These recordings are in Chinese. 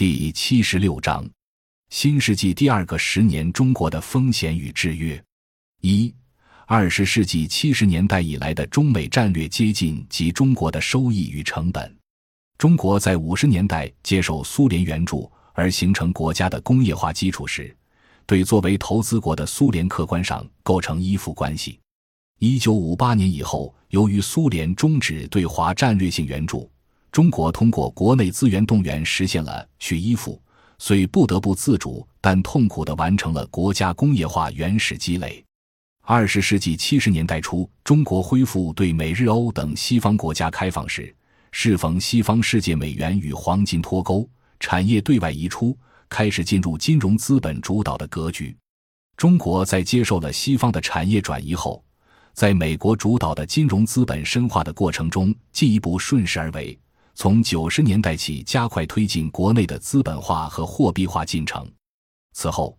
第七十六章：新世纪第二个十年，中国的风险与制约。一、二十世纪七十年代以来的中美战略接近及中国的收益与成本。中国在五十年代接受苏联援助而形成国家的工业化基础时，对作为投资国的苏联客观上构成依附关系。一九五八年以后，由于苏联终止对华战略性援助，中国通过国内资源动员实现了去依附，虽不得不自主但痛苦地完成了国家工业化原始积累。二十世纪七十年代初，中国恢复对美日欧等西方国家开放时，适逢西方世界美元与黄金脱钩，产业对外移出，开始进入金融资本主导的格局。中国在接受了西方的产业转移后。在美国主导的金融资本深化的过程中，进一步顺势而为，从九十年代起加快推进国内的资本化和货币化进程。此后，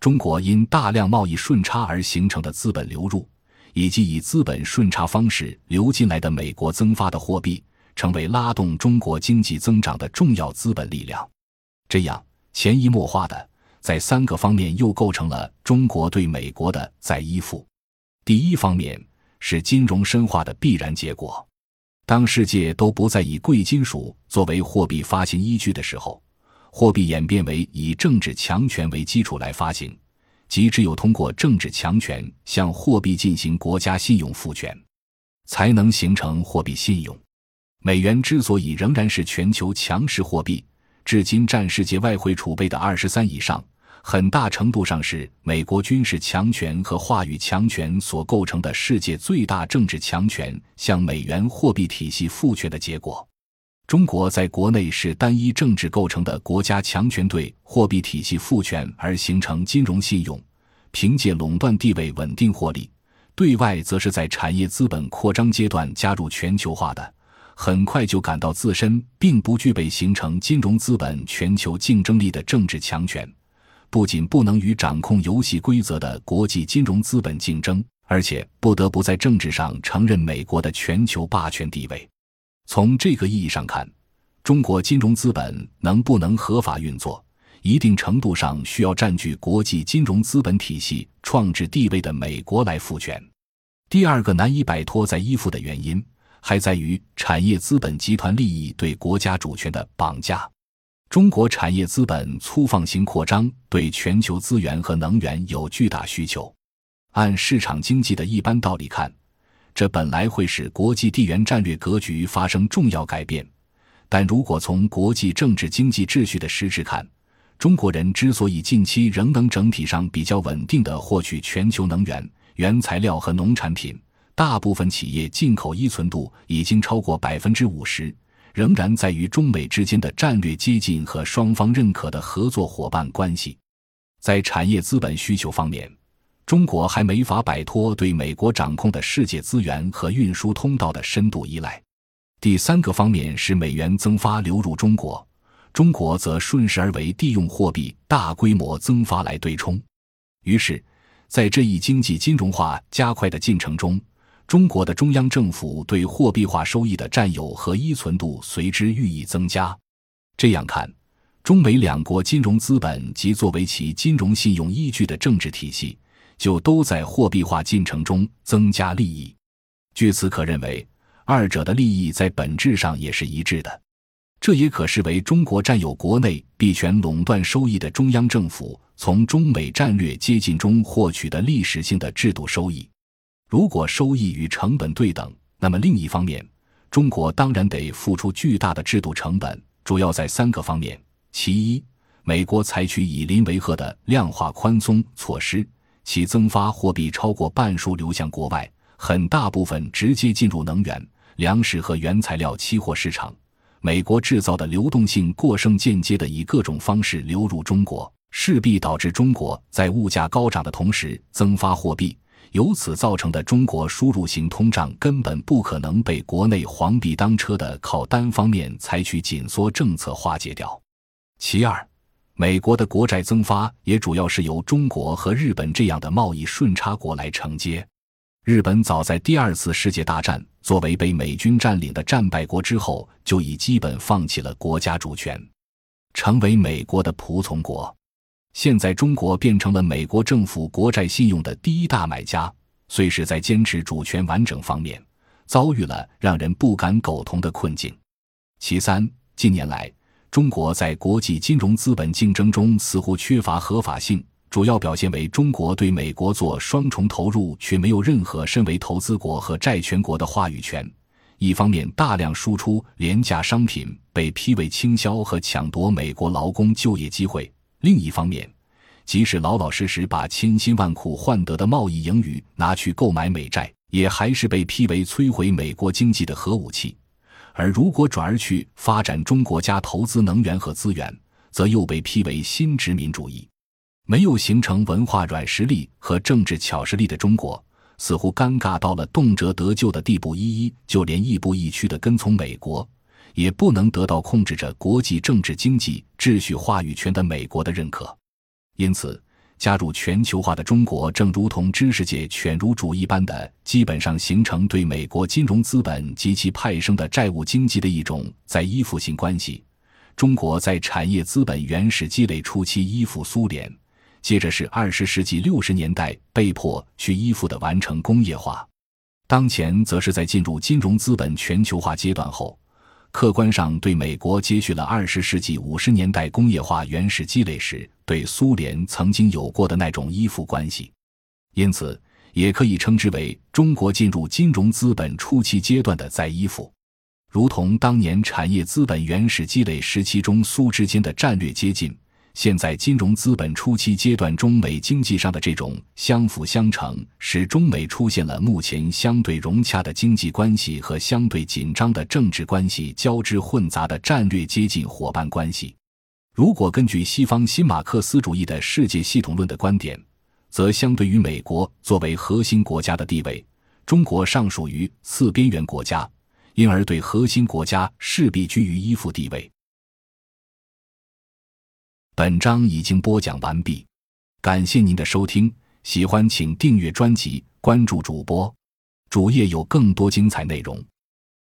中国因大量贸易顺差而形成的资本流入，以及以资本顺差方式流进来的美国增发的货币，成为拉动中国经济增长的重要资本力量。这样潜移默化的，在三个方面又构成了中国对美国的再依附。第一方面是金融深化的必然结果。当世界都不再以贵金属作为货币发行依据的时候，货币演变为以政治强权为基础来发行，即只有通过政治强权向货币进行国家信用赋权，才能形成货币信用。美元之所以仍然是全球强势货币，至今占世界外汇储备的二十三以上。很大程度上是美国军事强权和话语强权所构成的世界最大政治强权向美元货币体系赋权的结果。中国在国内是单一政治构成的国家强权对货币体系赋权而形成金融信用，凭借垄断地位稳定获利；对外则是在产业资本扩张阶段加入全球化的，很快就感到自身并不具备形成金融资本全球竞争力的政治强权。不仅不能与掌控游戏规则的国际金融资本竞争，而且不得不在政治上承认美国的全球霸权地位。从这个意义上看，中国金融资本能不能合法运作，一定程度上需要占据国际金融资本体系创制地位的美国来赋权。第二个难以摆脱在依附的原因，还在于产业资本集团利益对国家主权的绑架。中国产业资本粗放型扩张，对全球资源和能源有巨大需求。按市场经济的一般道理看，这本来会使国际地缘战略格局发生重要改变。但如果从国际政治经济秩序的实质看，中国人之所以近期仍能整体上比较稳定的获取全球能源、原材料和农产品，大部分企业进口依存度已经超过百分之五十。仍然在于中美之间的战略接近和双方认可的合作伙伴关系。在产业资本需求方面，中国还没法摆脱对美国掌控的世界资源和运输通道的深度依赖。第三个方面是美元增发流入中国，中国则顺势而为，地用货币大规模增发来对冲。于是，在这一经济金融化加快的进程中。中国的中央政府对货币化收益的占有和依存度随之愈益增加。这样看，中美两国金融资本及作为其金融信用依据的政治体系，就都在货币化进程中增加利益。据此可认为，二者的利益在本质上也是一致的。这也可视为中国占有国内币权垄断收益的中央政府从中美战略接近中获取的历史性的制度收益。如果收益与成本对等，那么另一方面，中国当然得付出巨大的制度成本，主要在三个方面：其一，美国采取以邻为壑的量化宽松措施，其增发货币超过半数流向国外，很大部分直接进入能源、粮食和原材料期货市场。美国制造的流动性过剩间接的以各种方式流入中国，势必导致中国在物价高涨的同时增发货币。由此造成的中国输入型通胀根本不可能被国内黄币当车的靠单方面采取紧缩政策化解掉。其二，美国的国债增发也主要是由中国和日本这样的贸易顺差国来承接。日本早在第二次世界大战作为被美军占领的战败国之后，就已基本放弃了国家主权。成为美国的仆从国。现在，中国变成了美国政府国债信用的第一大买家，虽是在坚持主权完整方面遭遇了让人不敢苟同的困境。其三，近年来，中国在国际金融资本竞争中似乎缺乏合法性，主要表现为中国对美国做双重投入，却没有任何身为投资国和债权国的话语权。一方面，大量输出廉价商品被批为倾销和抢夺美国劳工就业机会。另一方面，即使老老实实把千辛万苦换得的贸易盈余拿去购买美债，也还是被批为摧毁美国经济的核武器；而如果转而去发展中国家投资能源和资源，则又被批为新殖民主义。没有形成文化软实力和政治巧实力的中国，似乎尴尬到了动辄得救的地步，一一就连亦步亦趋的跟从美国。也不能得到控制着国际政治经济秩序话语权的美国的认可，因此，加入全球化的中国正如同知识界犬儒主义般的，基本上形成对美国金融资本及其派生的债务经济的一种在依附性关系。中国在产业资本原始积累初期依附苏联，接着是二十世纪六十年代被迫去依附的完成工业化，当前则是在进入金融资本全球化阶段后。客观上对美国接续了二十世纪五十年代工业化原始积累时对苏联曾经有过的那种依附关系，因此也可以称之为中国进入金融资本初期阶段的再依附，如同当年产业资本原始积累时期中苏之间的战略接近。现在金融资本初期阶段中美经济上的这种相辅相成，使中美出现了目前相对融洽的经济关系和相对紧张的政治关系交织混杂的战略接近伙伴关系。如果根据西方新马克思主义的世界系统论的观点，则相对于美国作为核心国家的地位，中国尚属于次边缘国家，因而对核心国家势必居于依附地位。本章已经播讲完毕，感谢您的收听。喜欢请订阅专辑，关注主播，主页有更多精彩内容。